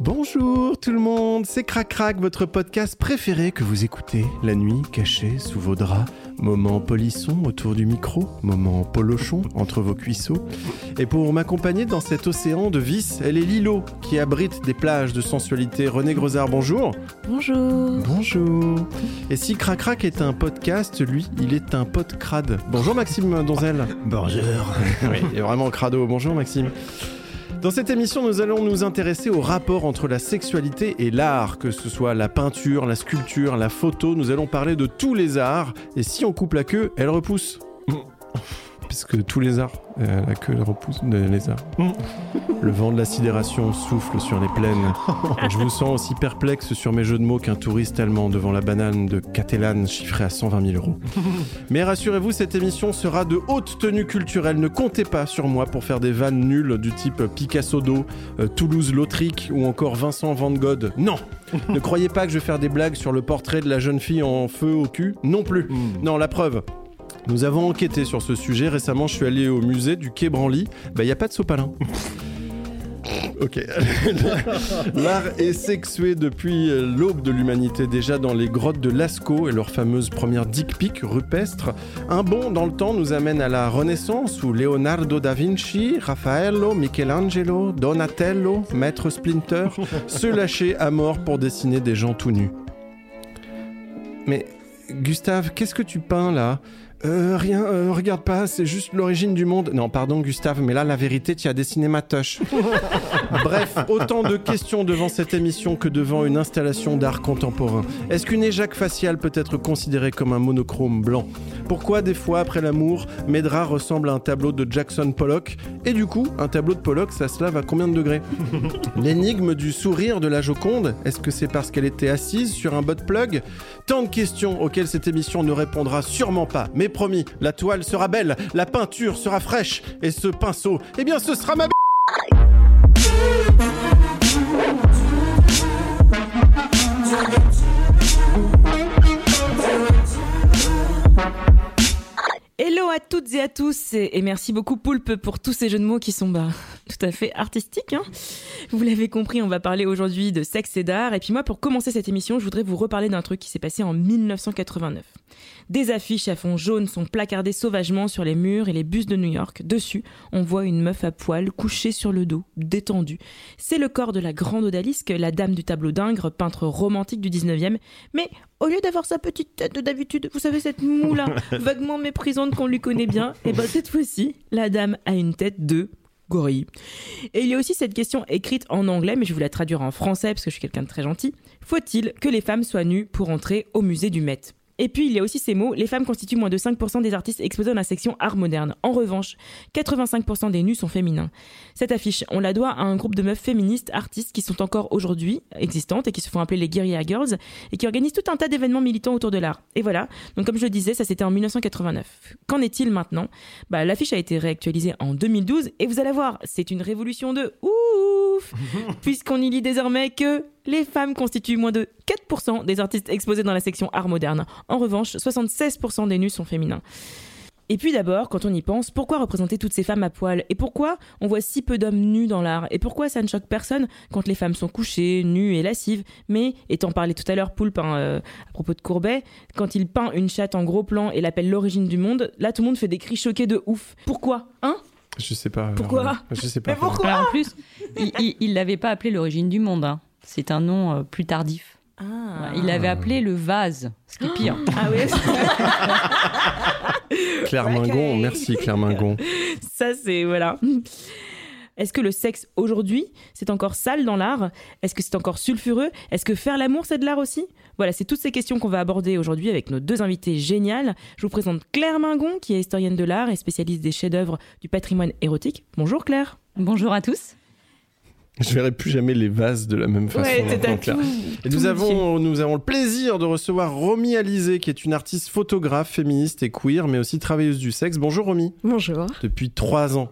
Bonjour tout le monde, c'est Crac Crac, votre podcast préféré que vous écoutez la nuit, caché sous vos draps. Moment polisson autour du micro, moment polochon entre vos cuisseaux. Et pour m'accompagner dans cet océan de vices, elle est Lilo, qui abrite des plages de sensualité. René Grosard, bonjour. Bonjour. Bonjour. Et si Crac Crac est un podcast, lui, il est un crade. Bonjour Maxime Donzel. Bonjour. oui, il est vraiment crado. Bonjour Maxime. Dans cette émission, nous allons nous intéresser au rapport entre la sexualité et l'art, que ce soit la peinture, la sculpture, la photo. Nous allons parler de tous les arts. Et si on coupe la queue, elle repousse. Puisque tous les arts euh, la queue repousse de lézard. Le vent de la sidération souffle sur les plaines. Je vous sens aussi perplexe sur mes jeux de mots qu'un touriste allemand devant la banane de Catalan chiffrée à 120 000 euros. Mais rassurez-vous, cette émission sera de haute tenue culturelle. Ne comptez pas sur moi pour faire des vannes nulles du type Picasso d'eau, euh, Toulouse-Lautrec ou encore Vincent Van Gogh. Non Ne croyez pas que je vais faire des blagues sur le portrait de la jeune fille en feu au cul. Non plus. Hmm. Non, la preuve. Nous avons enquêté sur ce sujet. Récemment, je suis allé au musée du Quai Branly. Bah, il n'y a pas de sopalin. Ok. L'art est sexué depuis l'aube de l'humanité, déjà dans les grottes de Lascaux et leur fameuse première dick pic rupestre. Un bond dans le temps nous amène à la Renaissance où Leonardo da Vinci, Raffaello, Michelangelo, Donatello, Maître Splinter se lâchaient à mort pour dessiner des gens tout nus. Mais Gustave, qu'est-ce que tu peins là? Euh, rien, euh, regarde pas, c'est juste l'origine du monde. Non, pardon Gustave, mais là, la vérité, tu as dessiné ma toche. Bref, autant de questions devant cette émission que devant une installation d'art contemporain. Est-ce qu'une éjac faciale peut être considérée comme un monochrome blanc? Pourquoi, des fois, après l'amour, Medra ressemble à un tableau de Jackson Pollock? Et du coup, un tableau de Pollock, ça se lave à combien de degrés? L'énigme du sourire de la Joconde, est-ce que c'est parce qu'elle était assise sur un butt plug? Tant de questions auxquelles cette émission ne répondra sûrement pas. Mais promis, la toile sera belle, la peinture sera fraîche, et ce pinceau, eh bien ce sera ma. Hello à toutes et à tous et merci beaucoup Poulpe pour tous ces jeux de mots qui sont bah, tout à fait artistiques. Hein. vous l'avez compris, on va parler aujourd'hui de sexe et d'art. Et puis moi, pour commencer cette émission, je voudrais vous reparler d'un truc qui s'est passé en 1989. Des affiches à fond jaune sont placardées sauvagement sur les murs et les bus de New York. Dessus, on voit une meuf à poil couchée sur le dos, détendue. C'est le corps de la grande odalisque, la dame du tableau d'Ingres, peintre romantique du 19e. Mais au lieu d'avoir sa petite tête d'habitude, vous savez, cette moule vaguement méprisante qu'on lui connaît bien, et eh ben cette fois-ci, la dame a une tête de Et il y a aussi cette question écrite en anglais, mais je vous la traduire en français parce que je suis quelqu'un de très gentil. Faut-il que les femmes soient nues pour entrer au musée du Met? Et puis, il y a aussi ces mots, les femmes constituent moins de 5% des artistes exposés dans la section art moderne. En revanche, 85% des nus sont féminins. Cette affiche, on la doit à un groupe de meufs féministes artistes qui sont encore aujourd'hui existantes et qui se font appeler les Guerilla Girls et qui organisent tout un tas d'événements militants autour de l'art. Et voilà, donc comme je le disais, ça c'était en 1989. Qu'en est-il maintenant? Bah, L'affiche a été réactualisée en 2012 et vous allez voir, c'est une révolution de ouf Puisqu'on y lit désormais que les femmes constituent moins de 4% des artistes exposés dans la section art moderne. En revanche, 76% des nus sont féminins. Et puis d'abord, quand on y pense, pourquoi représenter toutes ces femmes à poil? Et pourquoi on voit si peu d'hommes nus dans l'art? Et pourquoi ça ne choque personne quand les femmes sont couchées, nues et lascives? Mais, étant parlé tout à l'heure, Poulpe, hein, euh, à propos de Courbet, quand il peint une chatte en gros plan et l'appelle l'origine du monde, là tout le monde fait des cris choqués de ouf. Pourquoi? Hein? Je sais pas. Pourquoi? Je sais pas. Mais pourquoi? En plus, il l'avait pas appelé l'origine du monde. Hein. C'est un nom euh, plus tardif. Ah. il l'avait appelé le vase, ce qui est pire. Ah oui. Claire Mingon, merci Claire Mingon. Ça c'est voilà. Est-ce que le sexe aujourd'hui, c'est encore sale dans l'art? Est-ce que c'est encore sulfureux? Est-ce que faire l'amour, c'est de l'art aussi? Voilà, c'est toutes ces questions qu'on va aborder aujourd'hui avec nos deux invités géniales. Je vous présente Claire Mingon, qui est historienne de l'art et spécialiste des chefs-d'œuvre du patrimoine érotique. Bonjour Claire. Bonjour à tous. Je verrai plus jamais les vases de la même façon. Ouais, Et nous avons, nous avons le plaisir de recevoir Romy Alizé, qui est une artiste photographe, féministe et queer, mais aussi travailleuse du sexe. Bonjour Romy. Bonjour. Depuis trois ans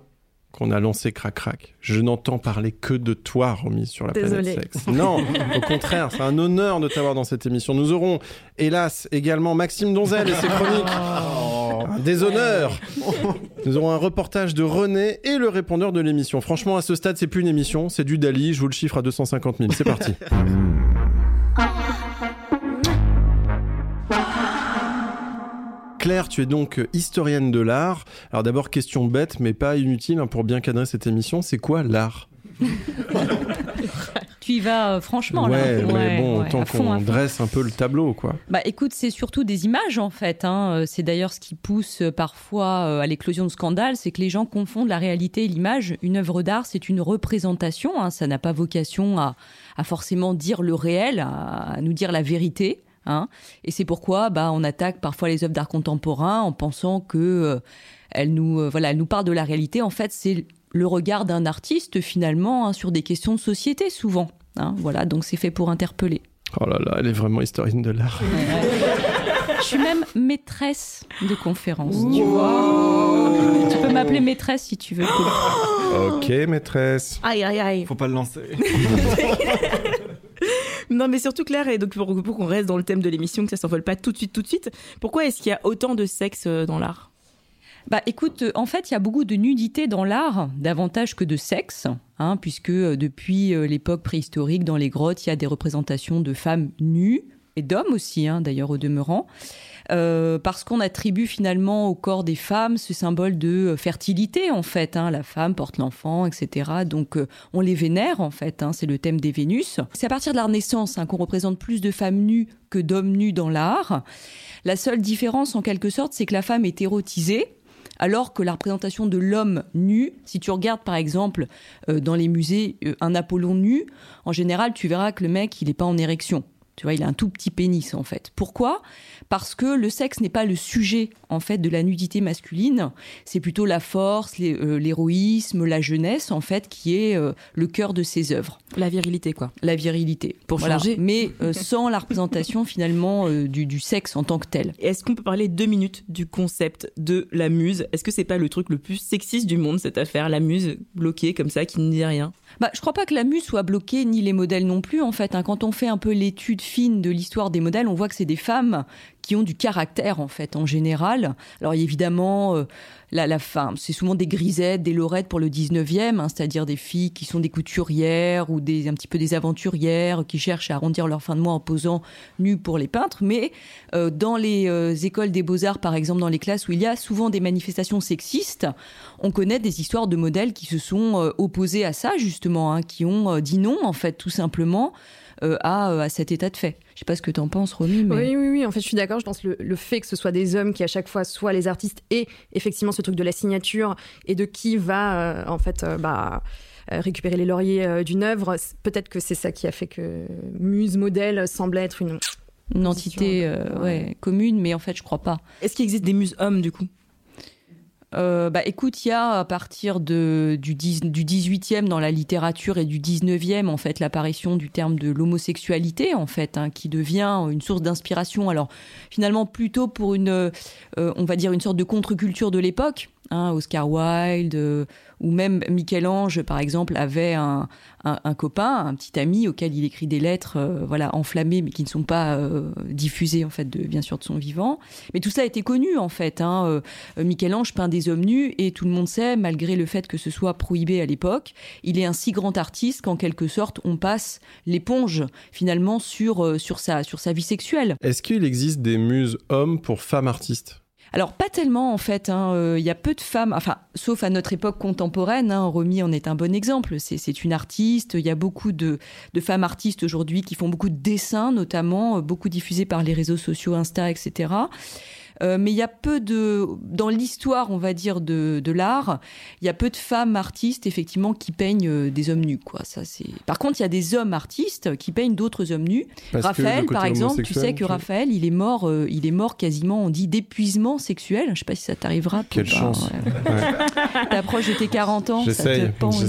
qu'on a lancé Crac Crac, je n'entends parler que de toi, Romy, sur la Désolée. planète sexe. Non, au contraire, c'est un honneur de t'avoir dans cette émission. Nous aurons, hélas, également Maxime Donzel et ses chroniques. Un déshonneur. Nous aurons un reportage de René et le répondeur de l'émission. Franchement, à ce stade, c'est plus une émission, c'est du Dali. Je vous le chiffre à 250 000. C'est parti. Claire, tu es donc historienne de l'art. Alors d'abord, question bête, mais pas inutile hein, pour bien cadrer cette émission. C'est quoi l'art? Tu y vas euh, franchement Ouais, là. mais bon, ouais, à qu'on dresse un peu le tableau, quoi. Bah écoute, c'est surtout des images en fait. hein. Euh, C'est d'ailleurs ce qui pousse euh, parfois à l'éclosion de scandales, c'est que les gens confondent la réalité et l'image. Une œuvre d'art, c'est une représentation. hein. Ça n'a pas vocation à, à forcément dire le réel, à, à nous dire la vérité. hein. Et c'est pourquoi bah, on attaque parfois les œuvres d'art contemporain en pensant que euh, elles nous, euh, voilà, elles nous parlent de la réalité. En fait, c'est le regard d'un artiste finalement hein, sur des questions de société souvent. hein. Voilà, donc c'est fait pour interpeller. Oh là là, elle est vraiment historienne de l'art. Je suis même maîtresse de conférence, tu vois. Tu peux m'appeler maîtresse si tu veux. Ok, maîtresse. Aïe, aïe, aïe. Faut pas le lancer. Non, mais surtout Claire, et donc pour, pour qu'on reste dans le thème de l'émission, que ça s'envole pas tout de suite, tout de suite, pourquoi est-ce qu'il y a autant de sexe euh, dans l'art? Bah écoute, euh, en fait, il y a beaucoup de nudité dans l'art, davantage que de sexe, hein, puisque euh, depuis euh, l'époque préhistorique, dans les grottes, il y a des représentations de femmes nues, et d'hommes aussi, hein, d'ailleurs, au demeurant. Parce qu'on attribue finalement au corps des femmes ce symbole de fertilité en fait. hein. La femme porte l'enfant, etc. Donc on les vénère en fait. C'est le thème des Vénus. C'est à partir de la Renaissance qu'on représente plus de femmes nues que d'hommes nus dans l'art. La seule différence en quelque sorte, c'est que la femme est érotisée. Alors que la représentation de l'homme nu, si tu regardes par exemple euh, dans les musées euh, un Apollon nu, en général tu verras que le mec il n'est pas en érection. Tu vois, il a un tout petit pénis en fait. Pourquoi? Parce que le sexe n'est pas le sujet en fait de la nudité masculine. C'est plutôt la force, euh, l'héroïsme, la jeunesse en fait qui est euh, le cœur de ses œuvres, La virilité, quoi. la virilité. Pour changer. Mais euh, sans la représentation finalement du, du sexe en tant que tel. Est-ce qu'on peut parler deux minutes du concept de la muse? Est-ce que c'est pas le truc le plus sexiste du monde, cette affaire La muse bloquée comme ça, qui ne dit rien? Bah, je crois pas que la muse soit bloquée, ni les modèles non plus, en fait. hein. Quand on fait un peu l'étude fine de l'histoire des modèles, on voit que c'est des femmes qui ont du caractère, en fait, en général. Alors, évidemment, euh, la, femme, c'est souvent des grisettes, des lorettes pour le 19e, hein, c'est-à-dire des filles qui sont des couturières ou des, un petit peu des aventurières qui cherchent à arrondir leur fin de mois en posant nues pour les peintres. Mais euh, dans les euh, écoles des beaux-arts, par exemple, dans les classes où il y a souvent des manifestations sexistes, on connaît des histoires de modèles qui se sont opposés à ça, justement, hein, qui ont dit non, en fait, tout simplement, euh, à, euh, à cet état de fait. Je sais pas ce que tu en penses, Romy, mais... Oui, oui, oui. En fait, je suis d'accord. Je pense que le, le fait que ce soit des hommes qui, à chaque fois, soient les artistes et effectivement ce truc de la signature et de qui va, euh, en fait, euh, bah, récupérer les lauriers euh, d'une œuvre, peut-être que c'est ça qui a fait que Muse Modèle semble être une. Une entité euh, ouais, commune, mais en fait, je crois pas. Est-ce qu'il existe des muses hommes, du coup? Euh, bah, écoute, il y a à partir du, 10 du 18e dans la littérature et du 19e, en fait, l'apparition du terme de l'homosexualité, en fait, hein, qui devient une source d'inspiration. Alors, finalement, plutôt pour une, euh, on va dire, une sorte de contre-culture de l'époque. hein, Oscar Wilde euh, ou même Michel-Ange, par exemple, avait un, copain, un petit ami auquel il écrit des lettres, euh, voilà, enflammées, mais qui ne sont pas euh, diffusées, en fait, de, bien sûr, de son vivant. Mais tout ça a été connu, en fait. Hein, euh, Michel-Ange peint des hommes nus et tout le monde sait, malgré le fait que ce soit prohibé à l'époque, il est un si grand artiste qu'en quelque sorte on passe l'éponge finalement sur, sur, sa, sur sa vie sexuelle. Est-ce qu'il existe des muses hommes pour femmes artistes? Alors pas tellement en fait, hein, euh, il y a peu de femmes, enfin sauf à notre époque contemporaine, hein, Romy en est un bon exemple, c'est c'est une artiste, il y a beaucoup de, de femmes artistes aujourd'hui qui font beaucoup de dessins notamment, euh, beaucoup diffusés par les réseaux sociaux, Insta, etc. Euh, mais il y a peu de, dans l'histoire, on va dire, de, de l'art, il y a peu de femmes artistes, effectivement, qui peignent euh, des hommes nus, quoi. Ça, c'est... Par contre, il y a des hommes artistes qui peignent d'autres hommes nus. Parce Raphaël, par exemple, tu sais que Raphaël, il est mort, euh, il est mort quasiment, on dit, d'épuisement sexuel. Je sais pas si ça t'arrivera. Quelle chance. ouais. Ouais. T'approches de tes 40 ans, ça te pend.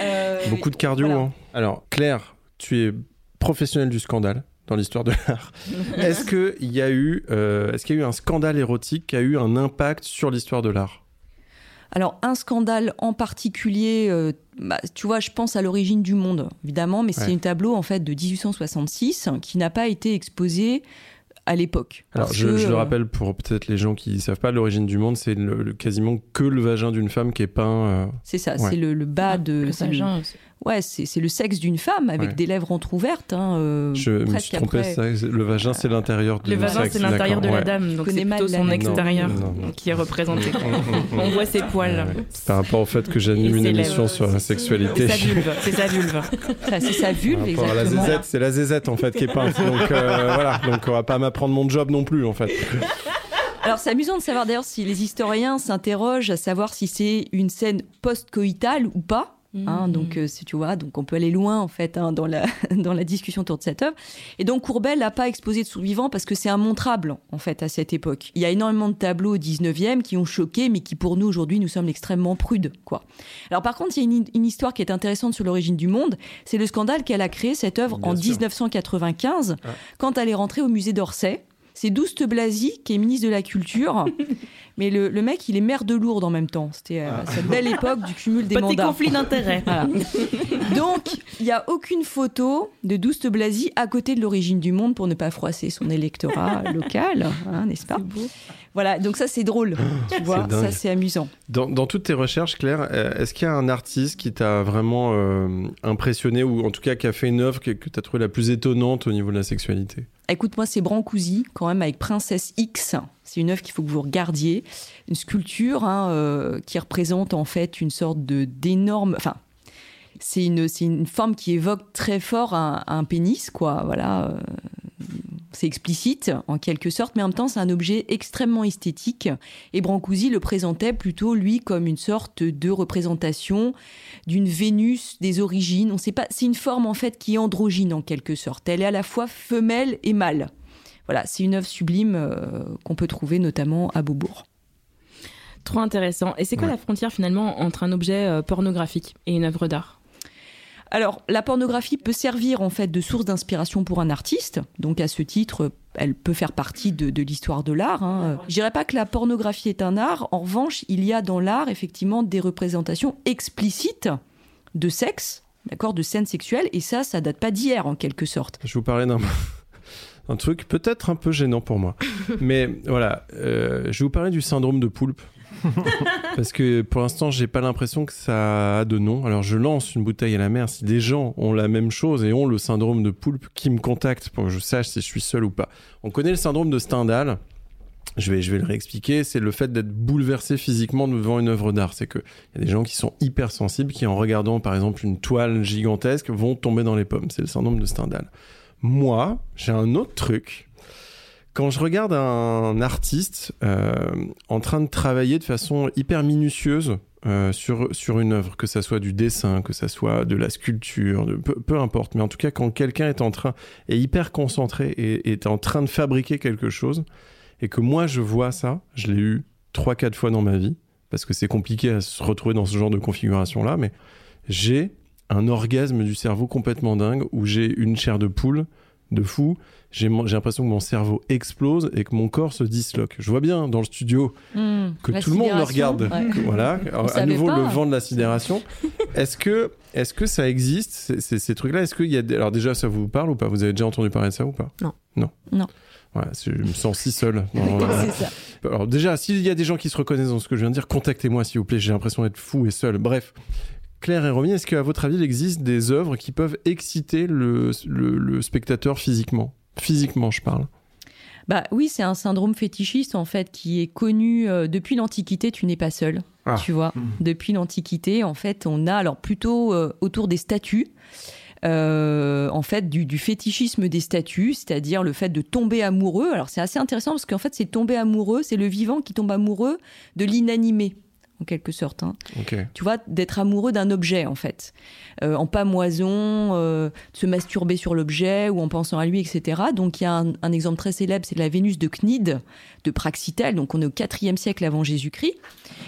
Euh, Beaucoup de cardio. voilà. hein. Alors, Claire, tu es professionnelle du scandale dans l'histoire de l'art. Est-ce qu'il y a eu, euh, est-ce qu'il y a eu un scandale érotique qui a eu un impact sur l'histoire de l'art? Alors, un scandale en particulier, euh, bah, tu vois, je pense à l'origine du monde, évidemment, mais c'est Ouais. un tableau en fait de 1866 qui n'a pas été exposé à l'époque. Alors, je, que, je le euh, rappelle pour peut-être les gens qui ne savent pas, l'origine du monde, c'est quasiment que le vagin d'une femme qui est peint. euh, C'est ça, Ouais. c'est le, le bas de. Le vagin, ouais, c'est c'est le sexe d'une femme avec Ouais. des lèvres entrouvertes. Hein, euh, je me suis trompé, après. le vagin, c'est l'intérieur de Le vagin, sexe, c'est l'intérieur de la ouais. dame, donc c'est plutôt son extérieur Non, non, non. qui est représenté. On voit ses poils. Ouais, par rapport au fait que j'anime une émission sur la C'est sexualité. sa vulve, c'est sa vulve. C'est sa vulve, à la exactement. c'est la zézette en fait qui est peinte. Donc euh, voilà, donc on va pas m'apprendre mon job non plus en fait. Alors c'est amusant de savoir d'ailleurs si les historiens s'interrogent à savoir si c'est une scène post-coïtale ou pas. Hein, Mhm. donc, euh, si tu vois, donc on peut aller loin en fait hein, dans la dans la discussion autour de cette œuvre. Et donc Courbet n'a pas exposé de survivants parce que c'est immontrable en fait à cette époque. Il y a énormément de tableaux au 19e qui ont choqué, mais qui pour nous aujourd'hui nous sommes extrêmement prudes quoi. Alors par contre, il y a une, une histoire qui est intéressante sur l'origine du monde. C'est le scandale qu'elle a créé cette œuvre Bien en sûr. 1995 Ah. quand elle est rentrée au musée d'Orsay. C'est Douste Blasi qui est ministre de la Culture, mais le, le mec il est maire de Lourdes en même temps. C'était euh, cette belle époque du cumul des Petit mandats. conflit d'intérêts. Voilà. Donc, il n'y a aucune photo de Douste Blasi à côté de l'origine du monde pour ne pas froisser son électorat local, hein, n'est-ce pas Voilà, donc ça c'est drôle, tu vois, ça c'est amusant. Dans, dans toutes tes recherches, Claire, euh, est-ce qu'il y a un artiste qui t'a vraiment euh, impressionné ou en tout cas qui a fait une œuvre que, que tu as trouvé la plus étonnante au niveau de la sexualité? Écoute-moi, c'est Brancusi, quand même, avec Princesse X. C'est une œuvre qu'il faut que vous regardiez. Une sculpture hein, euh, qui représente en fait une sorte de d'énorme. Enfin, c'est une, une forme qui évoque très fort un, un pénis, quoi. Voilà. euh, c'est explicite, en quelque sorte, mais en même temps, c'est un objet extrêmement esthétique. Et Brancusi le présentait plutôt, lui, comme une sorte de représentation d'une Vénus des origines. On sait pas. C'est une forme, en fait, qui est androgyne, en quelque sorte. Elle est à la fois femelle et mâle. Voilà, c'est une œuvre sublime euh, qu'on peut trouver notamment à Beaubourg. Trop intéressant. Et c'est quoi Ouais. la frontière finalement entre un objet euh, pornographique et une œuvre d'art? Alors, la pornographie peut servir en fait de source d'inspiration pour un artiste. Donc, à ce titre, elle peut faire partie de, de l'histoire de l'art. Hein. Je dirais pas que la pornographie est un art. En revanche, il y a dans l'art effectivement des représentations explicites de sexe, d'accord, de scènes sexuelles. Et ça, ça date pas d'hier en quelque sorte. Je vais vous parler d'un un truc peut-être un peu gênant pour moi. Mais voilà, euh, je vais vous parler du syndrome de poulpe. Parce que pour l'instant, j'ai pas l'impression que ça a de nom. Alors je lance une bouteille à la mer. Si des gens ont la même chose et ont le syndrome de poulpe, qui me contactent pour que je sache si je suis seul ou pas. On connaît le syndrome de Stendhal. Je vais, je vais le réexpliquer. C'est le fait d'être bouleversé physiquement devant une œuvre d'art. C'est que il y a des gens qui sont hypersensibles, qui en regardant par exemple une toile gigantesque vont tomber dans les pommes. C'est le syndrome de Stendhal. Moi, j'ai un autre truc. Quand je regarde un artiste euh, en train de travailler de façon hyper minutieuse euh, sur, sur une œuvre, que ça soit du dessin, que ça soit de la sculpture, peu, peu importe, mais en tout cas quand quelqu'un est en train, est hyper concentré et est en train de fabriquer quelque chose, et que moi je vois ça, je l'ai eu trois, quatre fois dans ma vie, parce que c'est compliqué à se retrouver dans ce genre de configuration-là, mais j'ai un orgasme du cerveau complètement dingue où j'ai une chair de poule de fou. J'ai l'impression que mon cerveau explose et que mon corps se disloque. Je vois bien dans le studio que La tout le monde me regarde. ouais. que- Voilà, à nouveau pas. le vent de la sidération. Est-ce que, est que ça existe, ces, ces- ces trucs-là? Est-ce qu'il y a des- Alors déjà, ça vous parle ou pas? Vous avez déjà entendu parler de ça ou pas? Non. Non. Non. Voilà, c'est- je me sens si seul. dans- c'est ça. alors déjà, s'il y a des gens qui se reconnaissent dans ce que je viens de dire, contactez-moi s'il vous plaît. J'ai l'impression d'être fou et seul. Bref. Claire et Romy, est-ce qu'à votre avis, il existe des œuvres qui peuvent exciter le, le- le spectateur physiquement? Physiquement, je parle. Bah oui, c'est un syndrome fétichiste en fait qui est connu euh, depuis l'Antiquité. Tu n'es pas seul, Ah. tu vois. Depuis l'Antiquité, en fait, on a alors plutôt euh, autour des statues. euh, en fait du, fétichisme des statues, c'est-à-dire le fait de tomber amoureux. Alors c'est assez intéressant parce qu'en fait c'est tomber amoureux, c'est le vivant qui tombe amoureux de l'inanimé en quelque sorte. Hein. Tu vois, d'être amoureux d'un objet, en fait. Euh, en pamoison, euh, de se masturber sur l'objet ou en pensant à lui, etc. Donc, il y a un, exemple très célèbre, c'est la Vénus de Cnide, de Praxitèle. Donc, on est au IVe siècle avant Jésus-Christ.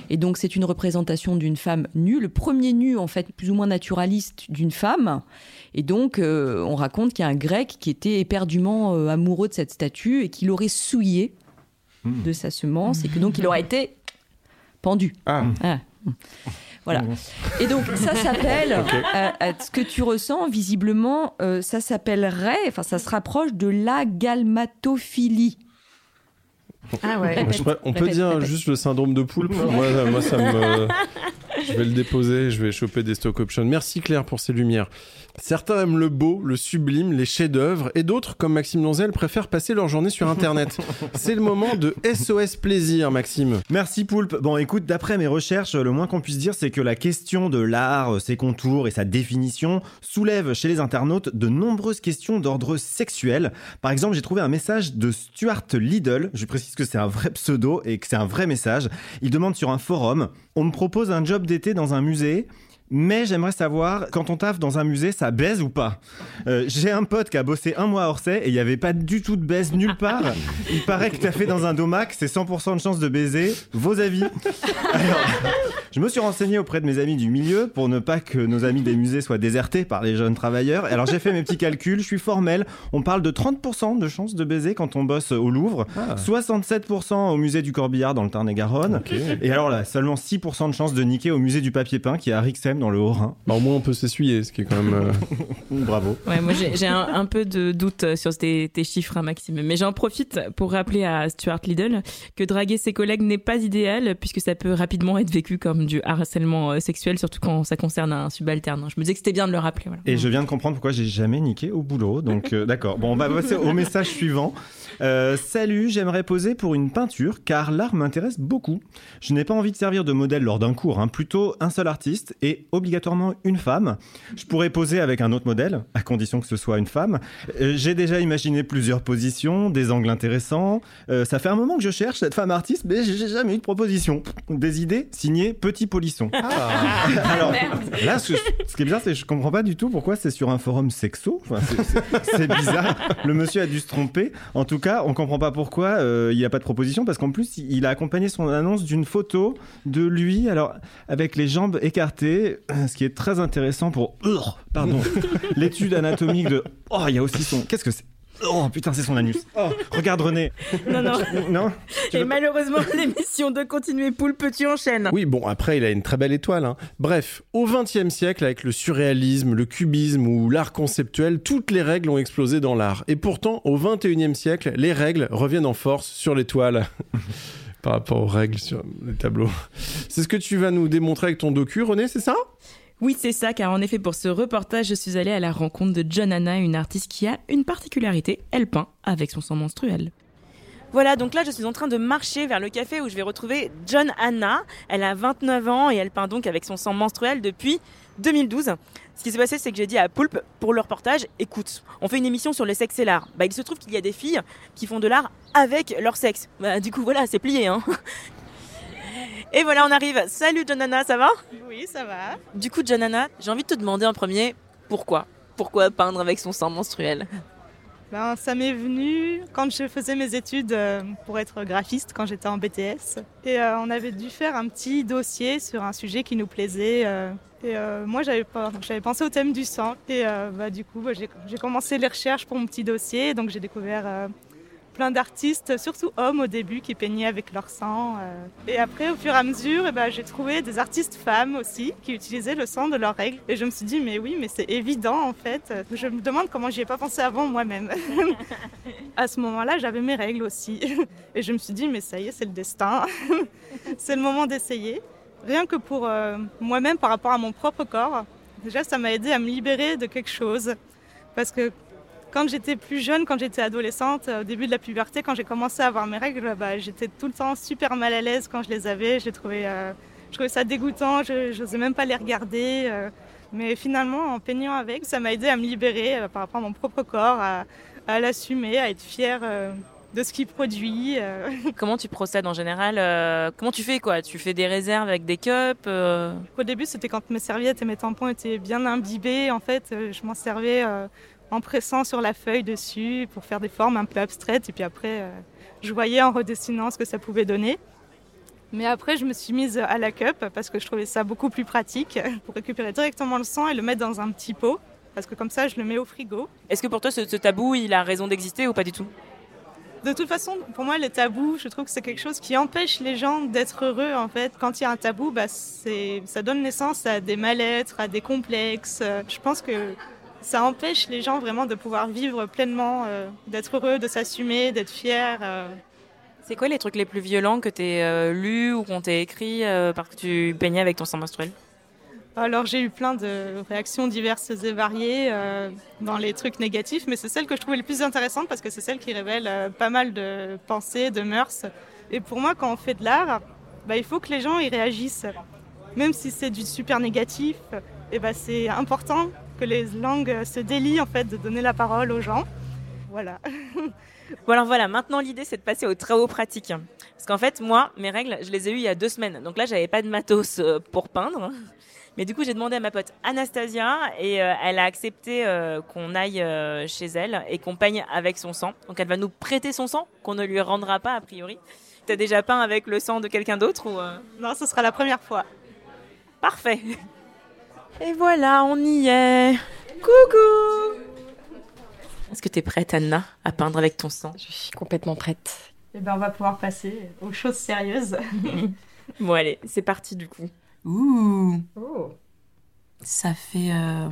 Et donc, c'est une représentation d'une femme nue, le premier nu, en fait, plus ou moins naturaliste d'une femme. Et donc, euh, on raconte qu'il y a un grec qui était éperdument amoureux de cette statue et qui l'aurait souillée hmm. de sa semence et que donc il aurait été pendu. Ah. ah. Voilà. Et donc ça s'appelle, euh, euh, ce que tu ressens visiblement, euh, ça s'appellerait, enfin ça se rapproche de la galmatophilie. Ah ouais. on peut dire juste le syndrome de poulpe. moi, moi, ça me. Je vais le déposer, je vais choper des stock options. Merci Claire pour ces lumières. Certains aiment le beau, le sublime, les chefs-d'œuvre, et d'autres, comme Maxime Donzel, préfèrent passer leur journée sur Internet. C'est le moment de SOS plaisir, Maxime. Merci Poulpe. Bon, écoute, d'après mes recherches, le moins qu'on puisse dire, c'est que la question de l'art, ses contours et sa définition soulève chez les internautes de nombreuses questions d'ordre sexuel. Par exemple, j'ai trouvé un message de Stuart Liddell. Je précise que c'est un vrai pseudo et que c'est un vrai message. Il demande sur un forum On me propose un job d'été dans un musée. Mais j'aimerais savoir, quand on taffe dans un musée, ça baise ou pas? Euh, J'ai un pote qui a bossé un mois à Orsay et il n'y avait pas du tout de baise nulle part. Il paraît que tu as fait dans un domac, c'est 100% de chance de baiser. Vos avis Alors, je me suis renseigné auprès de mes amis du milieu pour ne pas que nos amis des musées soient désertés par les jeunes travailleurs. Alors j'ai fait mes petits calculs, je suis formel. On parle de 30% de chance de baiser quand on bosse au Louvre, 67% ah. au musée du Corbillard dans le Tarn-et-Garonne. Et alors là, seulement 6% de chance de niquer au musée du papier peint qui est à Rixem dans le Haut-Rhin. Bah, au moins, on peut s'essuyer, ce qui est quand même. Euh, Bravo. Ouais, moi, j'ai un, peu de doute euh, sur tes, chiffres, hein, Maxime. Mais j'en profite pour rappeler à Stuart Liddell que draguer ses collègues n'est pas idéal, puisque ça peut rapidement être vécu comme du harcèlement euh, sexuel, surtout quand ça concerne un subalterne. Je me disais que c'était bien de le rappeler. Et je viens de comprendre pourquoi j'ai jamais niqué au boulot. Donc, d'accord. Bon, on va passer au message suivant. salut, j'aimerais poser pour une peinture car l'art m'intéresse beaucoup. Je n'ai pas envie de servir de modèle lors d'un cours, hein, plutôt un seul artiste et obligatoirement une femme. Je pourrais poser avec un autre modèle, à condition que ce soit une femme. Euh, j'ai déjà imaginé plusieurs positions, des angles intéressants. Euh, ça fait un moment que je cherche cette femme artiste, mais j'ai jamais eu de proposition. Des idées signées Petit Polisson. Ah. Alors là, ce, qui est bien, c'est que je comprends pas du tout pourquoi c'est sur un forum sexo. c'est bizarre. Le monsieur a dû se tromper. En tout cas, on comprend pas pourquoi euh, il n'y a pas de proposition, parce qu'en plus, il a accompagné son annonce d'une photo de lui, alors avec les jambes écartées, ce qui est très intéressant pour pardon l'étude anatomique de oh il y a aussi son qu'est-ce que c'est? Oh putain, c'est son anus. Oh, regarde René. Non, non. non Et malheureusement, l'émission de Continuer Poule, petit enchaîne. Oui, bon, après, il a une très belle étoile. Hein. Bref, au XXe siècle, avec le surréalisme, le cubisme ou l'art conceptuel, toutes les règles ont explosé dans l'art. Et pourtant, au XXIe siècle, les règles reviennent en force sur l'étoile. Par rapport aux règles sur les tableaux. C'est ce que tu vas nous démontrer avec ton docu, René, c'est ça? Oui, c'est ça, car en effet, pour ce reportage, je suis allée à la rencontre de John Anna, une artiste qui a une particularité, elle peint avec son sang menstruel. Voilà, donc là je suis en train de marcher vers le café où je vais retrouver John Anna. Elle a 29 ans et elle peint donc avec son sang menstruel depuis 2012. Ce qui s'est passé, c'est que j'ai dit à Poulpe pour le reportage écoute, on fait une émission sur le sexe et l'art. Bah, il se trouve qu'il y a des filles qui font de l'art avec leur sexe. Bah, du coup, voilà, c'est plié. Hein. Et voilà, on arrive. Salut Janana, ça va? Oui, ça va. Du coup, Janana, j'ai envie de te demander en premier pourquoi? Pourquoi peindre avec son sang menstruel? Ben, ça m'est venu quand je faisais mes études euh, pour être graphiste quand j'étais en BTS. Et euh, on avait dû faire un petit dossier sur un sujet qui nous plaisait. Euh, et moi, j'avais, pensé au thème du sang. Et bah, du coup, bah, j'ai, j'ai commencé les recherches pour mon petit dossier. Donc j'ai découvert plein d'artistes, surtout hommes au début, qui peignaient avec leur sang. Euh. Et après, au fur et à mesure, eh ben, j'ai trouvé des artistes femmes aussi qui utilisaient le sang de leurs règles. Et je me suis dit, mais oui, mais c'est évident en fait. Je me demande comment j'y ai pas pensé avant moi-même. à ce moment-là, j'avais mes règles aussi. Et je me suis dit, mais ça y est, c'est le destin. c'est le moment d'essayer. Rien que pour euh, moi-même par rapport à mon propre corps. Déjà, ça m'a aidé à me libérer de quelque chose. Parce que quand j'étais plus jeune, quand j'étais adolescente, au début de la puberté, quand j'ai commencé à avoir mes règles, bah, j'étais tout le temps super mal à l'aise quand je les avais. Je trouvais, euh, je trouvais ça dégoûtant, je n'osais même pas les regarder. Euh. Mais finalement, en peignant avec, ça m'a aidé à me libérer euh, par rapport à mon propre corps, à, à l'assumer, à être fière euh, de ce qu'il produit. euh. Comment tu procèdes en général euh, Comment tu fais quoi? Tu fais des réserves avec des cups euh, Au début, c'était quand mes serviettes et mes tampons étaient bien imbibés. En fait, euh, je m'en servais euh, en pressant sur la feuille dessus pour faire des formes un peu abstraites. Et puis après, euh, je voyais en redessinant ce que ça pouvait donner. Mais après, je me suis mise à la cup parce que je trouvais ça beaucoup plus pratique pour récupérer directement le sang et le mettre dans un petit pot. Parce que comme ça, je le mets au frigo. Est-ce que pour toi, ce, ce tabou, il a raison d'exister ou pas du tout? De toute façon, pour moi, les tabous, je trouve que c'est quelque chose qui empêche les gens d'être heureux. En fait, quand il y a un tabou, bah, c'est, ça donne naissance à des mal-être, à des complexes. Je pense que ça empêche les gens vraiment de pouvoir vivre pleinement, euh, d'être heureux, de s'assumer, d'être fier. euh. C'est quoi les trucs les plus violents que t'aies euh, lus ou qu'on t'ait écrit parce que tu peignais avec ton sang menstruel? Alors j'ai eu plein de réactions diverses et variées dans les trucs négatifs, mais c'est celle que je trouvais le plus intéressante parce que c'est celle qui révèle pas mal de pensées, de mœurs. Et pour moi, quand on fait de l'art, bah, il faut que les gens y réagissent. Même si c'est du super négatif, et bah, c'est important que les langues se délient en fait de donner la parole aux gens. Voilà. Bon alors voilà, maintenant l'idée c'est de passer aux travaux pratiques. Parce qu'en fait, moi, mes règles, je les ai eues il y a deux semaines. Donc là, j'avais pas de matos euh, pour peindre. Mais du coup, j'ai demandé à ma pote Anastasia et euh, elle a accepté euh, qu'on aille chez elle et qu'on peigne avec son sang. Donc elle va nous prêter son sang, qu'on ne lui rendra pas a priori. T'as déjà peint avec le sang de quelqu'un d'autre ou Non, ce sera la première fois. Parfait. Et voilà, on y est. Coucou Est-ce que t'es prête, Anna, à peindre avec ton sang? Je suis complètement prête. Et ben, on va pouvoir passer aux choses sérieuses. Bon, allez, c'est parti du coup. Ouh, Oh. Ça fait. euh,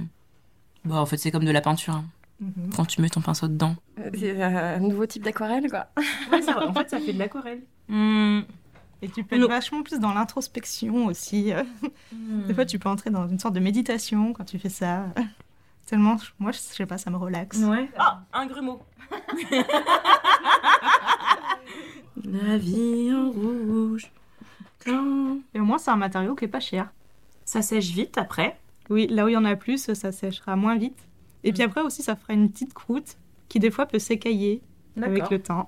Bon, en fait, c'est comme de la peinture. hein. Quand tu mets ton pinceau dedans. C'est un nouveau type d'aquarelle, quoi. en fait, ça fait de l'aquarelle. Hmm. Et tu peux être vachement plus dans l'introspection aussi. Des fois, tu peux entrer dans une sorte de méditation quand tu fais ça. Tellement, moi, je sais pas, ça me relaxe. Ouais. Ah, un grumeau. La vie en rouge. Quand Et au moins, c'est un matériau qui est pas cher. Ça sèche vite après. Oui, là où il y en a plus, ça séchera moins vite. Et puis après aussi, ça fera une petite croûte qui des fois peut s'écailler avec le temps.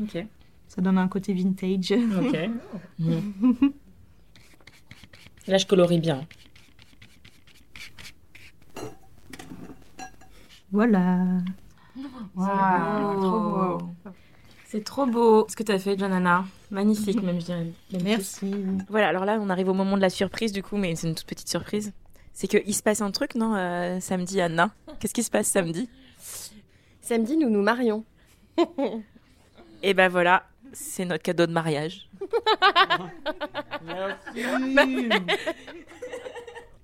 Ok. Ça donne un côté vintage. Ok. Là, je colorie bien. Voilà. Wow. trop beau. C'est trop beau ce que tu as fait, Janana. Magnifique, même, je dirais. Merci. Voilà, alors là, on arrive au moment de la surprise, du coup, mais c'est une toute petite surprise. C'est qu'il se passe un truc, non, euh, samedi, Anna? Qu'est-ce qui se passe samedi? Samedi, nous nous marions. Et ben voilà, c'est notre cadeau de mariage.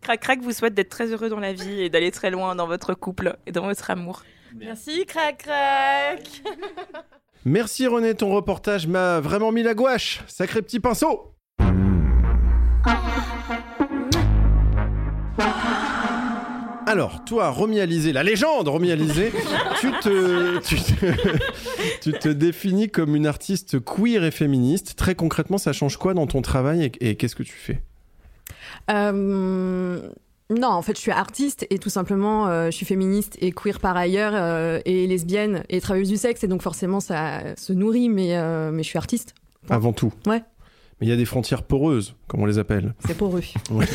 Crac Crac vous souhaite d'être très heureux dans la vie et d'aller très loin dans votre couple et dans votre amour. Merci, crac crac. Merci René, ton reportage m'a vraiment mis la gouache. Sacré petit pinceau. Alors, toi, Romy Alizé, la légende Romy Alizé, tu te, tu, te, tu te définis comme une artiste queer et féministe. Très concrètement, ça change quoi dans ton travail et, et qu'est-ce que tu fais? Euh, non, en fait, je suis artiste et tout simplement, euh, je suis féministe et queer par ailleurs, euh, et lesbienne et travailleuse du sexe, et donc forcément, ça se nourrit, mais, euh, mais je suis artiste. Avant tout. Ouais. Mais il y a des frontières poreuses, comme on les appelle. C'est pour eux. Ouais.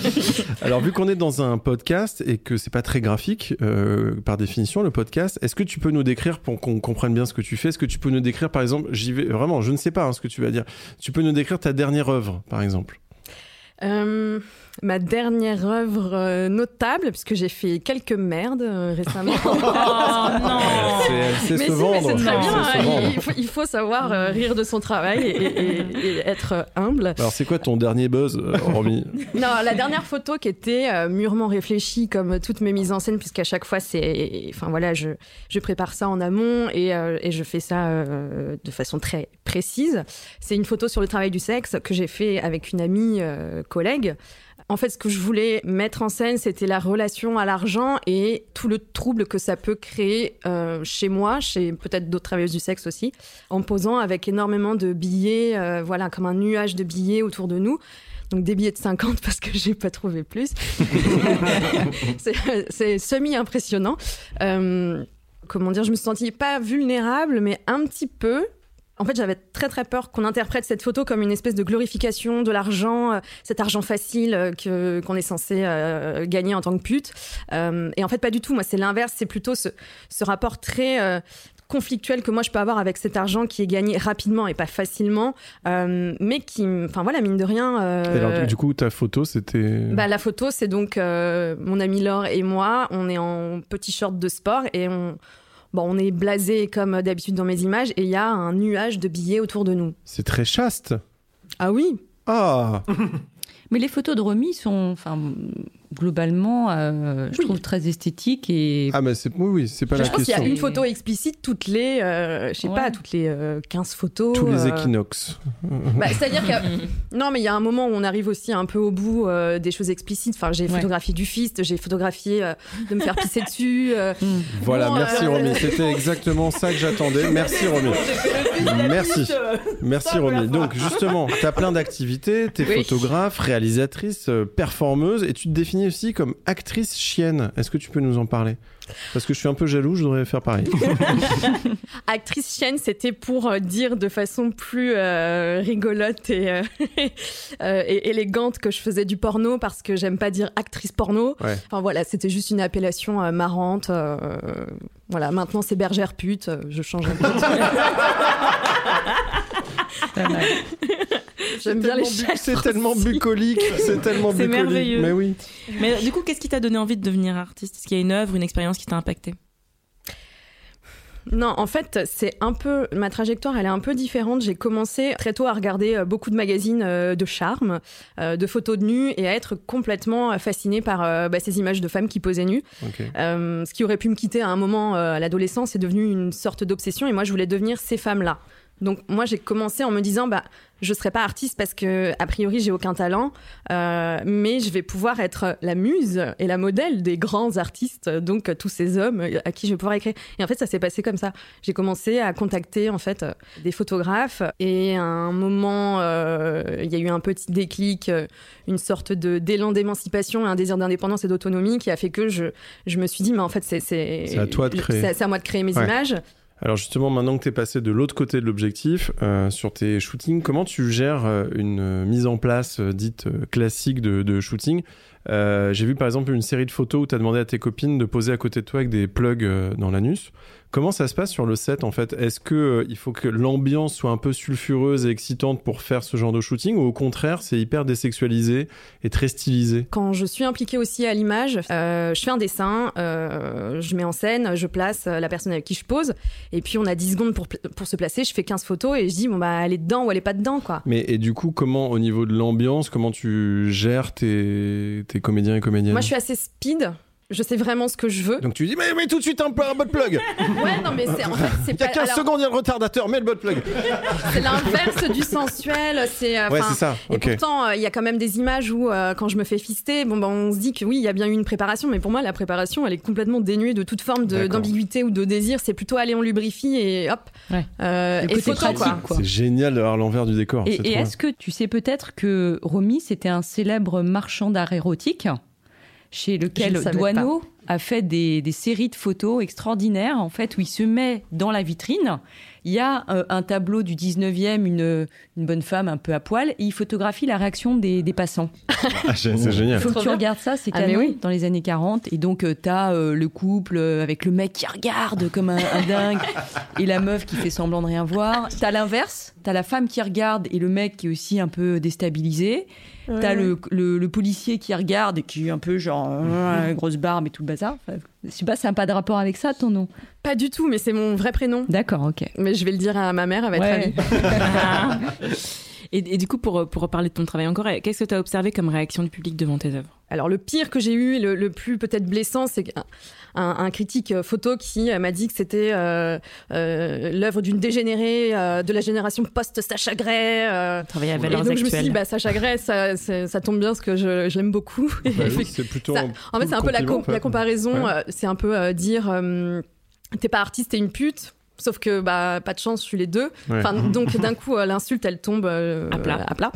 Alors, vu qu'on est dans un podcast et que c'est pas très graphique, euh, par définition, le podcast, est-ce que tu peux nous décrire pour qu'on comprenne bien ce que tu fais Est-ce que tu peux nous décrire, par exemple, j'y vais vraiment, je ne sais pas hein, ce que tu vas dire. Tu peux nous décrire ta dernière œuvre, par exemple? Euh, ma dernière œuvre euh, notable, puisque j'ai fait quelques merdes euh, récemment. Oh non C'est mais si, c'est très Non, bien. hein, il, faut, il faut savoir euh, rire de son travail et, et- et être humble. Alors, c'est quoi ton dernier buzz, euh, Romy? Non, la dernière photo qui était euh, mûrement réfléchie comme toutes mes mises en scène, puisqu'à chaque fois, c'est. Enfin voilà, je, je prépare ça en amont et, euh, et je fais ça euh, de façon très précise. C'est une photo sur le travail du sexe que j'ai fait avec une amie euh, collègue. En fait, ce que je voulais mettre en scène, c'était la relation à l'argent et tout le trouble que ça peut créer euh, chez moi, chez peut-être d'autres travailleuses du sexe aussi, en posant avec énormément de billets, euh, voilà, comme un nuage de billets autour de nous. donc des billets de 50 parce que j'ai pas trouvé plus. C'est- semi-impressionnant. Euh, comment dire, je me sentie pas vulnérable, mais un petit peu. En fait, j'avais très très peur qu'on interprète cette photo comme une espèce de glorification de l'argent, euh, cet argent facile euh, que qu'on est censé euh, gagner en tant que pute. Euh, et en fait, pas du tout. Moi, c'est l'inverse. C'est plutôt ce, ce rapport très euh, conflictuel que moi je peux avoir avec cet argent qui est gagné rapidement et pas facilement, euh, mais qui, enfin voilà, mine de rien. euh, Et alors, du coup, ta photo, c'était. bah, la photo, c'est donc euh, mon ami Laure et moi. On est en petit short de sport et on, bon, on est blasé comme d'habitude dans mes images et il y a un nuage de billets autour de nous. C'est très chaste. Ah oui Ah Mais les photos de Romy sont, enfin, globalement, euh, je Oui. trouve très esthétiques et Ah, mais c'est. Oui, oui, c'est pas Je la pense qu'il y a question. une photo explicite toutes les, euh, je sais Ouais. pas, toutes les euh, 15 photos. Tous les euh, équinoxes. Bah, C'est-à-dire que non, mais il y a un moment où on arrive aussi un peu au bout euh, des choses explicites. Enfin, j'ai Ouais. photographié du fist, j'ai photographié euh, de me faire pisser dessus. euh, Voilà, Bon, merci euh, Romy. C'était exactement ça que j'attendais. Merci Romy. Merci. Merci Romy. Donc justement, tu as plein d'activités, tu es Oui. photographe, réalisatrice, euh, performeuse et tu te définis aussi comme actrice chienne. Est-ce que tu peux nous en parler? Parce que je suis un peu jaloux, je voudrais faire pareil. Actrice chienne, c'était pour euh, dire de façon plus euh, rigolote et, euh, et élégante que je faisais du porno parce que j'aime pas dire actrice porno. Ouais. Enfin voilà, c'était juste une appellation euh, marrante. euh, voilà, maintenant c'est bergère pute. Je change un peu. J'aime bien les. C'est tellement bucolique, c'est tellement C'est bucolique. merveilleux. Mais oui. Mais du coup, qu'est-ce qui t'a donné envie de devenir artiste? Est-ce qu'il y a une œuvre, une expérience qui t'a impacté? Non, en fait, c'est un peu ma trajectoire, elle est un peu différente. J'ai commencé très tôt à regarder euh, beaucoup de magazines euh, de charme, euh, de photos de nus et à être complètement fascinée par bah, ces images de femmes qui posaient nues. Euh, ce qui aurait pu me quitter à un moment à l'adolescence est devenu une sorte d'obsession et moi je voulais devenir ces femmes-là. Donc moi j'ai commencé en me disant bah je serai pas artiste parce que a priori j'ai aucun talent, euh, mais je vais pouvoir être la muse et la modèle des grands artistes, donc euh, tous ces hommes à qui je vais pouvoir écrire. Et en fait ça s'est passé comme ça. J'ai commencé à contacter en fait euh, des photographes et à un moment euh, il y a eu un petit déclic, euh, une sorte de d'élan d'émancipation, un désir d'indépendance et d'autonomie qui a fait que je je me suis dit mais en fait c'est c'est à toi de créer. c'est- à moi de créer mes Ouais. images. Alors justement, maintenant que tu es passé de l'autre côté de l'objectif, euh, sur tes shootings, comment tu gères euh, une euh, mise en place dite classique de, de shooting? Euh, J'ai vu par exemple une série de photos où tu as demandé à tes copines de poser à côté de toi avec des plugs euh, dans l'anus. Comment ça se passe sur le set en fait? Est-ce que euh, il faut que l'ambiance soit un peu sulfureuse et excitante pour faire ce genre de shooting ou au contraire c'est hyper désexualisé et très stylisé? Quand je suis impliquée aussi à l'image, euh, je fais un dessin, je mets en scène, je place la personne avec qui je pose, et puis on a 10 secondes pour, pour se placer, je fais 15 photos et je dis bon bah elle est dedans ou elle est pas dedans quoi. Mais et du coup, comment au niveau de l'ambiance, comment tu gères tes, tes comédiens et comédiennes Moi je suis assez speed. Je sais vraiment ce que je veux. Donc tu dis, mais, mais tout de suite un, un butt plug Ouais, non, mais c'est en fait, c'est Il y a pas. 15 alors, secondes, il y a le retardateur, mets le butt plug C'est l'inverse du sensuel. C'est. euh, Ouais, c'est ça, Et pourtant, euh, il y a quand même des images où, euh, quand je me fais fister, bon, ben, on se dit que oui, il y a bien eu une préparation, mais pour moi, la préparation, elle est complètement dénuée de toute forme de- d'ambiguïté ou de désir. C'est plutôt aller, on lubrifie et hop. Ouais. Euh, et photo, pratique, quoi. quoi. C'est génial d'avoir l'envers du décor. Et, c'est et est-ce que tu sais peut-être que Romy, c'était un célèbre marchand d'art érotique? Chez lequel Douaneau a fait des, des séries de photos extraordinaires, en fait, où il se met dans la vitrine. Il y a euh, un tableau du 19e, une, une bonne femme un peu à poil, et il photographie la réaction des, des passants. Ah. C'est génial. Il faut que tu regardes ça, c'est Ah, canon, oui. dans les années 40. Et donc, tu t'as euh, le couple euh, avec le mec qui regarde comme un, un dingue et la meuf qui fait semblant de rien voir. T'as l'inverse, t'as la femme qui regarde et le mec qui est aussi un peu déstabilisé. T'as le, le, le policier qui regarde et qui est un peu genre euh, grosse barbe et tout le bazar. Enfin, je sais pas, ça n'a pas de rapport avec ça ton nom Pas du tout, mais c'est mon vrai prénom. D'accord, ok. Mais je vais le dire à ma mère, elle va être Ouais. ravie. et, et du coup, pour, pour reparler de ton travail encore, qu'est-ce que tu as observé comme réaction du public devant tes œuvres? Alors le pire que j'ai eu, le, le plus peut-être blessant, c'est un, un- un critique photo qui euh, m'a dit que c'était euh, euh, l'œuvre d'une dégénérée euh, de la génération post-Sacha Gray. euh. Travailler à et valeurs donc je me suis dit, bah, Sacha Gray, ça, ça tombe bien parce que je, je l'aime beaucoup. Et Bah oui, c'est plutôt. ça- en fait, c'est un peu la, compliment, com- en fait. la comparaison, Ouais. euh, c'est un peu euh, dire, euh, t'es pas artiste, t'es une pute. Sauf que bah pas de chance, je suis les deux. Ouais. Enfin donc d'un coup euh, l'insulte elle tombe euh, À plat. à plat.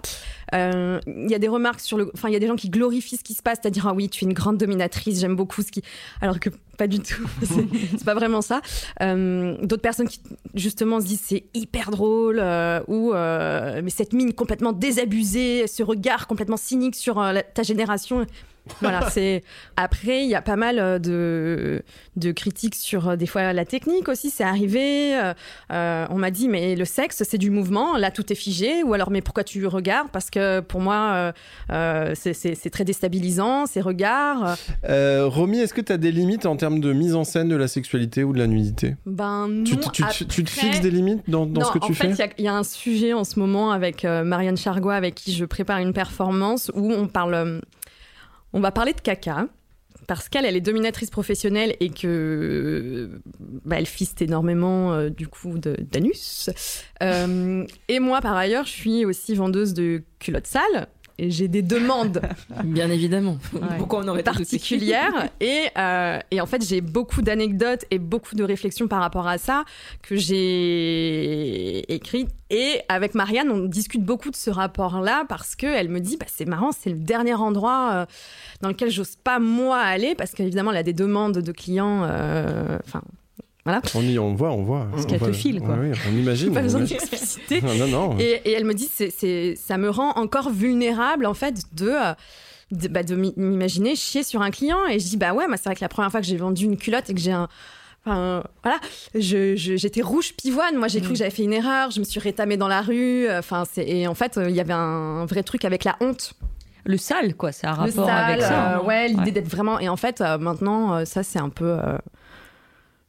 Euh, Il y a des remarques sur le, enfin il y a des gens qui glorifient ce qui se passe, c'est-à-dire ah oui tu es une grande dominatrice, j'aime beaucoup ce qui, alors que pas du tout, c'est c'est pas vraiment ça. Euh, D'autres personnes qui justement se disent c'est hyper drôle euh, ou euh, mais cette mine complètement désabusée, ce regard complètement cynique sur euh, la- ta génération. Voilà, c'est. Après, il y a pas mal euh, de, de critiques sur euh, des fois la technique aussi. C'est arrivé. euh, on m'a dit, mais le sexe, c'est du mouvement. Là, tout est figé. Ou alors, mais pourquoi tu regardes? Parce que pour moi, euh, c'est- très déstabilisant, ces regards. Euh, Romy, est-ce que tu as des limites en termes de mise en scène de la sexualité ou de la nudité? Ben non. tu, te- tu te- tu te après- fixes des limites dans, dans non, ce que tu en fait, fais? il y a- il y, a un sujet en ce moment avec Marianne Chargois, avec qui je prépare une performance où on parle, on va parler de caca. Parce qu'elle, elle est dominatrice professionnelle et que bah, elle fiste énormément euh, du coup d'anus. Euh, et moi, par ailleurs, je suis aussi vendeuse de culottes sales et j'ai des demandes Bien évidemment. Ouais. Pourquoi on aurait été tous écrits particulière et, euh, et en fait j'ai beaucoup d'anecdotes et beaucoup de réflexions par rapport à ça que j'ai écrites et avec Marianne on discute beaucoup de ce rapport là parce que elle me dit bah, c'est marrant c'est le dernier endroit euh, dans lequel j'ose pas moi aller parce qu'évidemment elle a des demandes de clients euh, enfin on, y, on voit, on voit. Parce qu'elle te file, quoi. Ouais, ouais, on imagine. pas on besoin d'expliciter Non, non, non. Et, et elle me dit, c'est, c'est, ça me rend encore vulnérable en fait de, euh, de, bah, de m'i- m'imaginer chier sur un client. Et je dis, bah ouais, moi c'est vrai que la première fois que j'ai vendu une culotte et que j'ai un... Enfin, voilà, je, je- j'étais rouge pivoine. Moi, j'ai cru que j'avais fait une erreur. Je me suis rétamée dans la rue. Enfin, c'est, et en fait, euh, il y avait un vrai truc avec la honte. Le sale, quoi, ça a Le rapport sale, avec ça. euh, ouais, l'idée Ouais. d'être vraiment. Et en fait, euh, maintenant, euh, ça, c'est un peu. euh,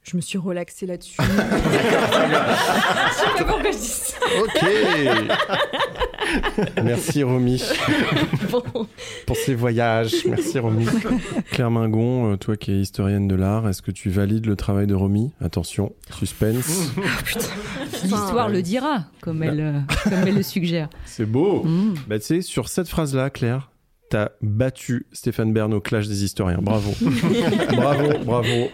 Je me suis relaxée là-dessus. je sais pas pourquoi je dis ça. Ok. Merci Romy Bon. pour ces voyages. Merci Romy. Claire Mingon, euh, toi qui es historienne de l'art, est-ce que tu valides le travail de Romy? Attention, suspense. L'histoire le dira, comme elle, euh, comme elle le suggère. C'est beau. Mm. Bah, tu sais, sur cette phrase-là, Claire, t'as battu Stéphane Bern au clash des historiens. Bravo. bravo, bravo.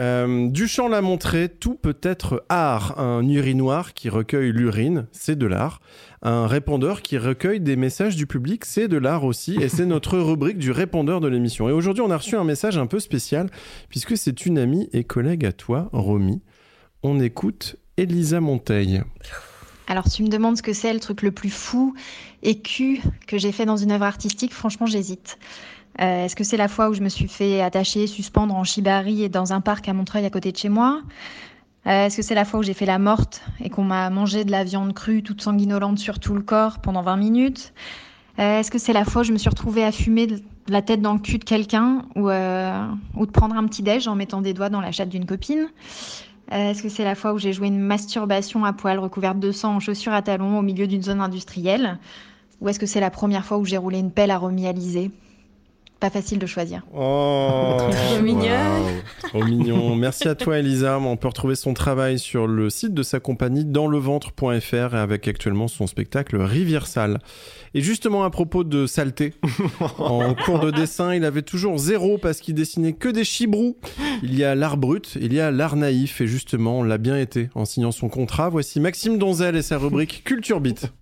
Euh, Duchamp l'a montré, tout peut être art. Un urinoir qui recueille l'urine, c'est de l'art. Un répondeur qui recueille des messages du public, c'est de l'art aussi. Et c'est notre rubrique du répondeur de l'émission. Et aujourd'hui, on a reçu un message un peu spécial, puisque c'est une amie et collègue à toi, Romy. On écoute Elisa Monteil. Alors, tu me demandes ce que c'est le truc le plus fou et cul que j'ai fait dans une œuvre artistique. Franchement, j'hésite. Euh, Est-ce que c'est la fois où je me suis fait attacher, suspendre en shibari et dans un parc à Montreuil à côté de chez moi? Euh, Est-ce que c'est la fois où j'ai fait la morte et qu'on m'a mangé de la viande crue toute sanguinolente sur tout le corps pendant 20 minutes? Euh, Est-ce que c'est la fois où je me suis retrouvée à fumer la tête dans le cul de quelqu'un ou, de prendre un petit déj en mettant des doigts dans la chatte d'une copine? Est-ce que c'est la fois où j'ai joué une masturbation à poil recouverte de sang en chaussures à talons au milieu d'une zone industrielle? Ou est-ce que c'est la première fois où j'ai roulé une pelle à Pas facile de choisir. Oh, Trop mignonne. waouh. Trop mignon. Merci à toi, Elisa. On peut retrouver son travail sur le site de sa compagnie dansleventre.fr et avec actuellement son spectacle Rivière Sale. Et justement, à propos de saleté, en cours de dessin, il avait toujours zéro parce qu'il dessinait que des chibrous. Il y a l'art brut, il y a l'art naïf et justement, on l'a bien été en signant son contrat. Voici Maxime Donzel et sa rubrique Culture Beat.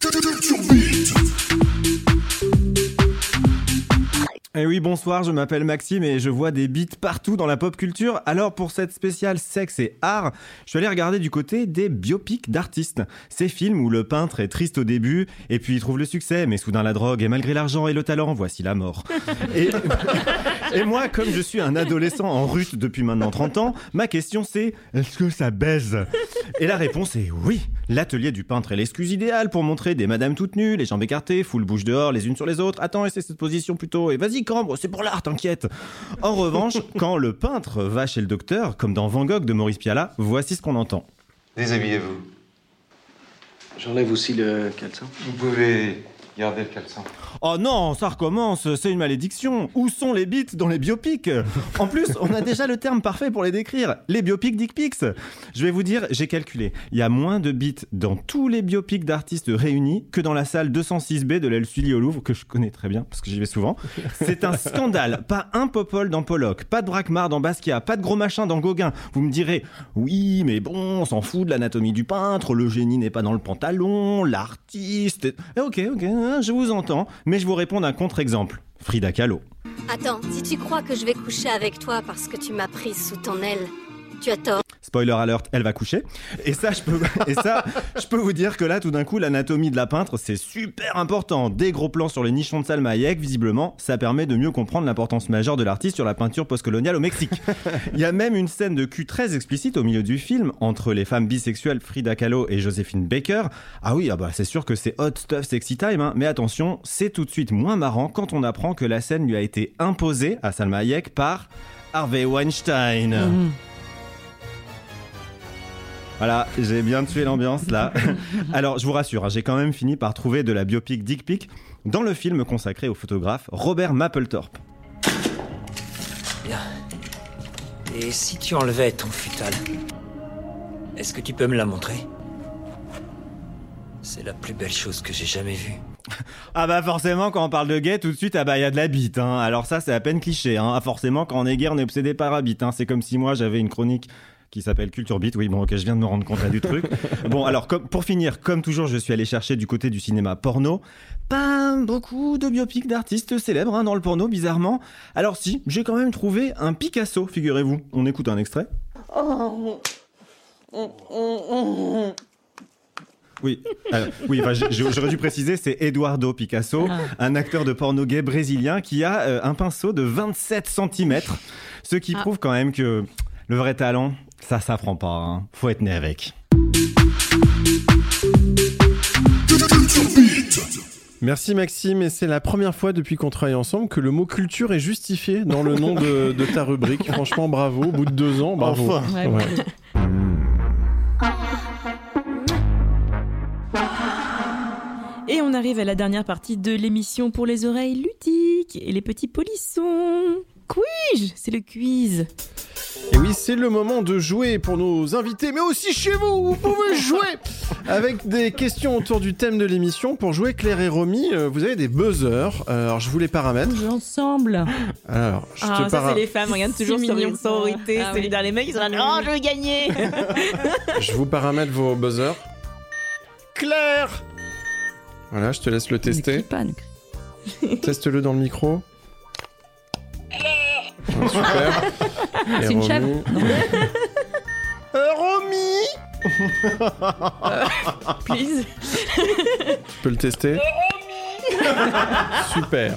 Eh oui, bonsoir, je m'appelle Maxime et je vois des beats partout dans la pop culture. Alors pour cette spéciale sexe et art, je suis allé regarder du côté des biopics d'artistes. Ces films où le peintre est triste au début et puis il trouve le succès, mais soudain la drogue et malgré l'argent et le talent, voici la mort. Et, et moi, comme je suis un adolescent en rut depuis maintenant 30 ans, ma question c'est est-ce que ça baise? Et la réponse est oui. L'atelier du peintre est l'excuse idéale pour montrer des madames toutes nues, les jambes écartées, full bouche dehors, les unes sur les autres. Attends, essaie cette position plutôt. Et vas-y, cambre, c'est pour l'art, t'inquiète. En revanche, quand le peintre va chez le docteur, comme dans Van Gogh de Maurice Pialat, voici ce qu'on entend. Déshabillez-vous. J'enlève aussi le caleçon. Vous pouvez Gardez le caleçon. Oh non, ça recommence, c'est une malédiction. Où sont les bits dans les biopics? En plus, on a déjà le terme parfait pour les décrire. Les biopics dick pics. Je vais vous dire, j'ai calculé. Il y a moins de bits dans tous les biopics d'artistes réunis que dans la salle 206B de l'Aile Sully au Louvre, que je connais très bien parce que j'y vais souvent. C'est un scandale. Pas un popol dans Pollock, pas de Braquemar dans Basquiat, pas de gros machin dans Gauguin. Vous me direz, oui, mais bon, on s'en fout de l'anatomie du peintre, le génie n'est pas dans le pantalon, l'artiste. Eh, Ok, ok, je vous entends, mais je vous réponds d'un contre-exemple. Frida Kahlo. Attends, si tu crois que je vais coucher avec toi parce que tu m'as prise sous ton aile, tu as tort. Spoiler alert, elle va coucher. Et ça, je peux, et ça, je peux vous dire que là, tout d'un coup, l'anatomie de la peintre, c'est super important. Des gros plans sur les nichons de Salma Hayek, visiblement, ça permet de mieux comprendre l'importance majeure de l'artiste sur la peinture postcoloniale au Mexique. Il y a même une scène de cul très explicite au milieu du film entre les femmes bisexuelles Frida Kahlo et Josephine Baker. Ah oui, ah bah c'est sûr que c'est hot stuff sexy time, hein. mais attention, c'est tout de suite moins marrant quand on apprend que la scène lui a été imposée à Salma Hayek par Harvey Weinstein. Voilà, j'ai bien tué l'ambiance là. Alors, je vous rassure, hein, j'ai quand même fini par trouver de la biopic Dick Pic dans le film consacré au photographe Robert Mapplethorpe. Bien. Et si tu enlevais ton futal Est-ce que tu peux me la montrer? C'est la plus belle chose que j'ai jamais vue. Ah bah forcément, quand on parle de gay, tout de suite, ah bah il y a de la bite. Hein. Alors ça, c'est à peine cliché. Hein. Ah, forcément, quand on est gay, on est obsédé par la bite. Hein. C'est comme si moi, j'avais une chronique qui s'appelle Culture Beat. Oui, bon, ok, je viens de me rendre compte là du truc. Bon, alors, comme, pour finir, comme toujours, je suis allé chercher du côté du cinéma porno. Pas beaucoup de biopics d'artistes célèbres hein, dans le porno, bizarrement. Alors si, j'ai quand même trouvé un Picasso, figurez-vous. On écoute un extrait. Oui, alors, oui enfin, j'aurais dû préciser, c'est Eduardo Picasso, un acteur de porno gay brésilien qui a euh, un pinceau de 27 cm, ce qui prouve quand même que le vrai talent, ça s'apprend pas, hein. faut être né avec. Merci Maxime, et c'est la première fois depuis qu'on travaille ensemble que le mot culture est justifié dans le nom de, de ta rubrique. Franchement, bravo. Au bout de deux ans, bravo. Enfin. Ouais, Ouais. Et on arrive à la dernière partie de l'émission pour les oreilles ludiques et les petits polissons. Quiz C'est le quiz. Et oui, c'est le moment de jouer pour nos invités, mais aussi chez vous, vous pouvez jouer avec des questions autour du thème de l'émission. Pour jouer Claire et Romy, euh, vous avez des buzzers. Euh, Alors, je vous les paramètre. Jouer ensemble. Alors, je Ah, te ça, para- c'est les femmes. Regarde toujours sur mignon. une sororité, Ah oui. Les mecs, ils sont là, non, je veux gagner. je vous paramètre vos buzzers. Claire Voilà, je te laisse le Ne tester. pas, ne crie Teste-le dans le micro. Ah, super. C'est une Romy chèvre Euh, Romy Please. Tu peux le tester Super.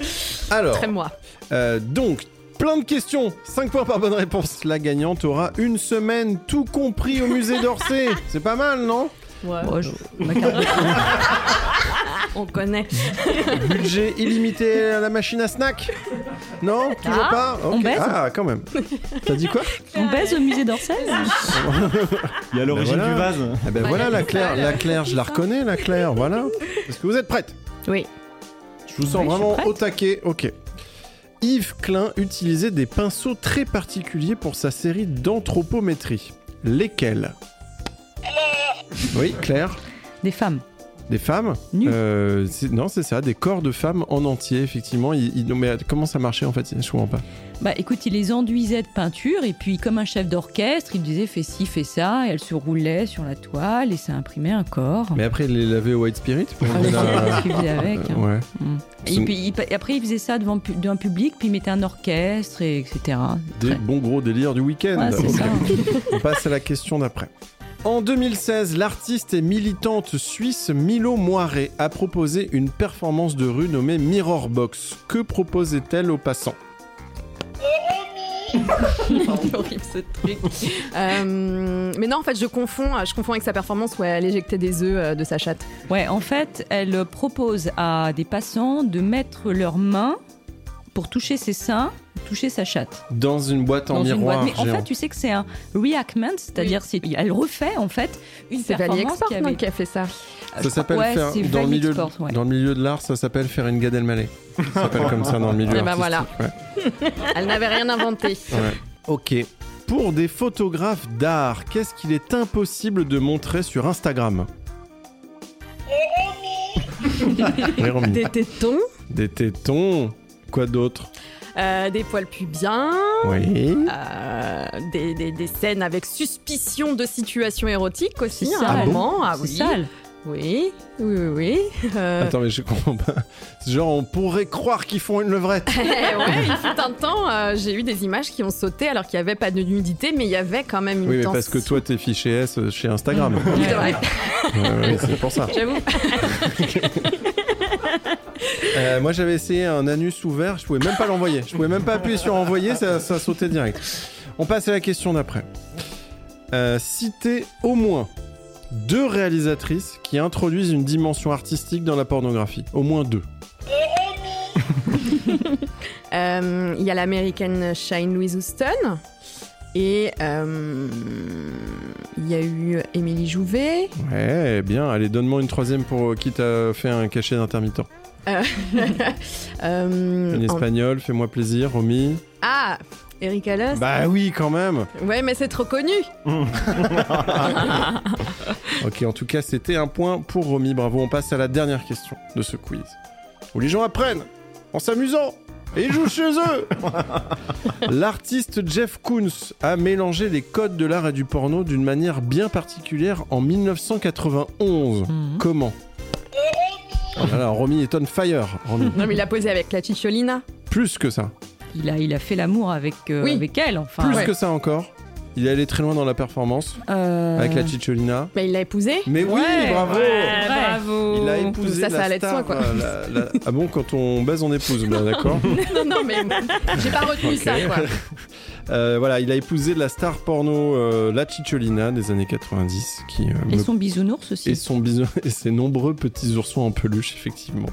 Alors, Très moi. euh, donc, plein de questions. 5 points par bonne réponse. La gagnante aura une semaine, tout compris au musée d'Orsay. C'est pas mal, non? Ouais. Je- ma carte de- On connaît. Budget illimité à la machine à snack? Non Toujours Ah, pas? On baise Ah, quand même. T'as dit quoi? On baise au musée d'Orsay? Il y a l'origine voilà. du vase. Eh ben voilà, la Claire, la Claire, je la reconnais, la Claire, voilà. Est-ce que vous êtes prête? Oui. Je vous sens Oui, vraiment au taquet. Ok. Yves Klein utilisait des pinceaux très particuliers pour sa série d'anthropométrie. Lesquels? Oui, Claire. Des femmes. Des femmes. Euh, Non, c'est ça, des corps de femmes en entier, effectivement. Mais comment ça marchait en fait Je comprends pas. Bah écoute, il les enduisait de peinture et puis comme un chef d'orchestre, il disait fais ci, fais ça et elle se roulait sur la toile et ça imprimait un corps. Mais après, il les lavait au White Spirit pour Ah, la- qu'il faisait avec. hein. Ouais. Mm. Et, puis, il- après, il faisait ça devant, un public, puis il mettait un orchestre, et etc. Des Très- bons gros délires du week-end. Ouais, c'est Ok. ça. On passe à la question d'après. En 2016, l'artiste et militante suisse Milo Moiré a proposé une performance de rue nommée Mirror Box. Que proposait-elle aux passants? Horrible ce truc. Euh, mais non, en fait, je confonds, je confonds avec sa performance où elle éjectait des œufs euh, de sa chatte. Ouais, en fait, elle propose à des passants de mettre leurs mains pour toucher ses seins toucher sa chatte. Dans une boîte en Dans miroir. boîte. Mais en fait, tu sais que c'est un reenactment, c'est-à-dire c'est elle refait en fait une C'est performance Export qui avait. qui a fait ça. Ça s'appelle Ouais, faire c'est dans le milieu Export, ouais. dans le milieu de l'art, ça s'appelle faire une Gad Elmaleh. Ça s'appelle comme ça dans le milieu Eh ben voilà. ouais. Elle n'avait rien inventé. Ouais. Ok. Pour des photographes d'art, qu'est-ce qu'il est impossible de montrer sur Instagram? Oui. Des tétons, Des tétons. Quoi d'autre? Euh, des poils pubiens, Oui. euh, des, des- des scènes avec suspicion de situation érotique aussi, un sale. moment. Ah oui. sale. Oui, oui, oui, oui. Euh, Attends, mais je comprends pas. Genre, on pourrait croire qu'ils font une levrette. Ouais, il fut un temps, euh, j'ai eu des images qui ont sauté alors qu'il n'y avait pas de nudité, mais il y avait quand même une Oui, mais tension. parce que toi, t'es fiché S chez Instagram. C'est vrai, Ouais, ouais, c'est pour ça. j'avoue. Euh, moi, j'avais essayé un anus ouvert, je pouvais même pas l'envoyer. Je pouvais même pas appuyer sur envoyer, ça, ça sautait direct. On passe à la question d'après. Euh, citez au moins deux réalisatrices qui introduisent une dimension artistique dans la pornographie. Au moins deux. Euh, Il y a l'américaine Shine Louise Houston. Et euh, il y a eu Émilie Jouvet. Ouais, bien. Allez, donne-moi une troisième pour euh, qui t'a fait un cachet d'intermittent. Euh, euh, en- espagnole, fais-moi plaisir, Romy. Ah, Eric Allos. Bah oui, quand même. Ouais, mais c'est trop connu. Ok, en tout cas, c'était un point pour Romy. Bravo. On passe à la dernière question de ce quiz. Où les gens apprennent en s'amusant et ils jouent chez eux. L'artiste Jeff Koons a mélangé les codes de l'art et du porno d'une manière bien particulière en 1991. Mhm. Comment Oh là là, Romy est on fire. Romy. Non, mais il a posé avec la Chicholina. Plus que ça. Il a, il a fait l'amour avec, euh, Oui. avec elle, enfin. Plus ouais. que ça encore. Il est allé très loin dans la performance Euh, avec la Chicholina. Mais il l'a épousé. Mais oui, Ouais, bravo Ouais, bravo. Il a épousé Ça, ça la allait de star, soi, quoi. la- la- Ah bon, quand on baise, on épouse, bien d'accord non, non, mais j'ai pas retenu ça, quoi. Euh, Voilà, il a épousé la star porno euh, La Cicciolina des années 90, qui euh, Et me- son bisounours aussi. et son bisou- et ses nombreux petits oursons en peluche, effectivement.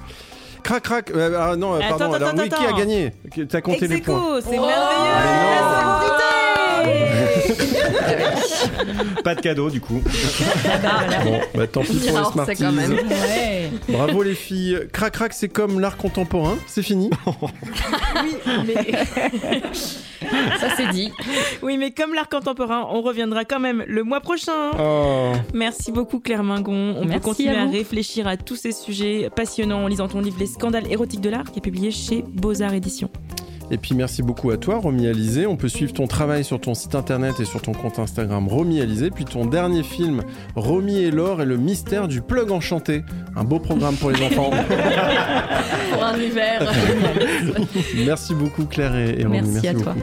Crac, crac. euh, ah non, euh, Attends, pardon. attends, Alors, oui, attends, qui a gagné? T'as compté les Ex-aequo, points. c'est Oh, merveilleux. Pas de cadeau du coup. Bon, bah tant pis pour les Smarties. quand même. Ouais. Bravo les filles. Crac, crac, c'est comme l'art contemporain. C'est fini. Ça, c'est dit. Oui, mais comme l'art contemporain, on reviendra quand même le mois prochain. Oh. Merci beaucoup Claire Mingon. On Merci peut continuer à à, réfléchir à tous ces sujets passionnants en lisant ton livre Les scandales érotiques de l'art qui est publié chez Beaux-Arts Éditions. Et puis merci beaucoup à toi, Romy Alizé. On peut suivre ton travail sur ton site internet et sur ton compte Instagram Romy Alizé. Puis ton dernier film, Romy et l'or et le mystère du plug enchanté. Un beau programme pour les enfants. Pour un hiver. merci beaucoup Claire et, et Romy. Merci à beaucoup. toi.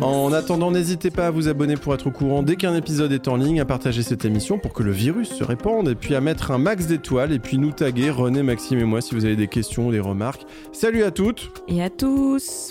En attendant, n'hésitez pas à vous abonner pour être au courant dès qu'un épisode est en ligne, à partager cette émission pour que le virus se répande, et puis à mettre un max d'étoiles, et puis nous taguer, René, Maxime et moi, si vous avez des questions ou des remarques. Salut à toutes Et à tous.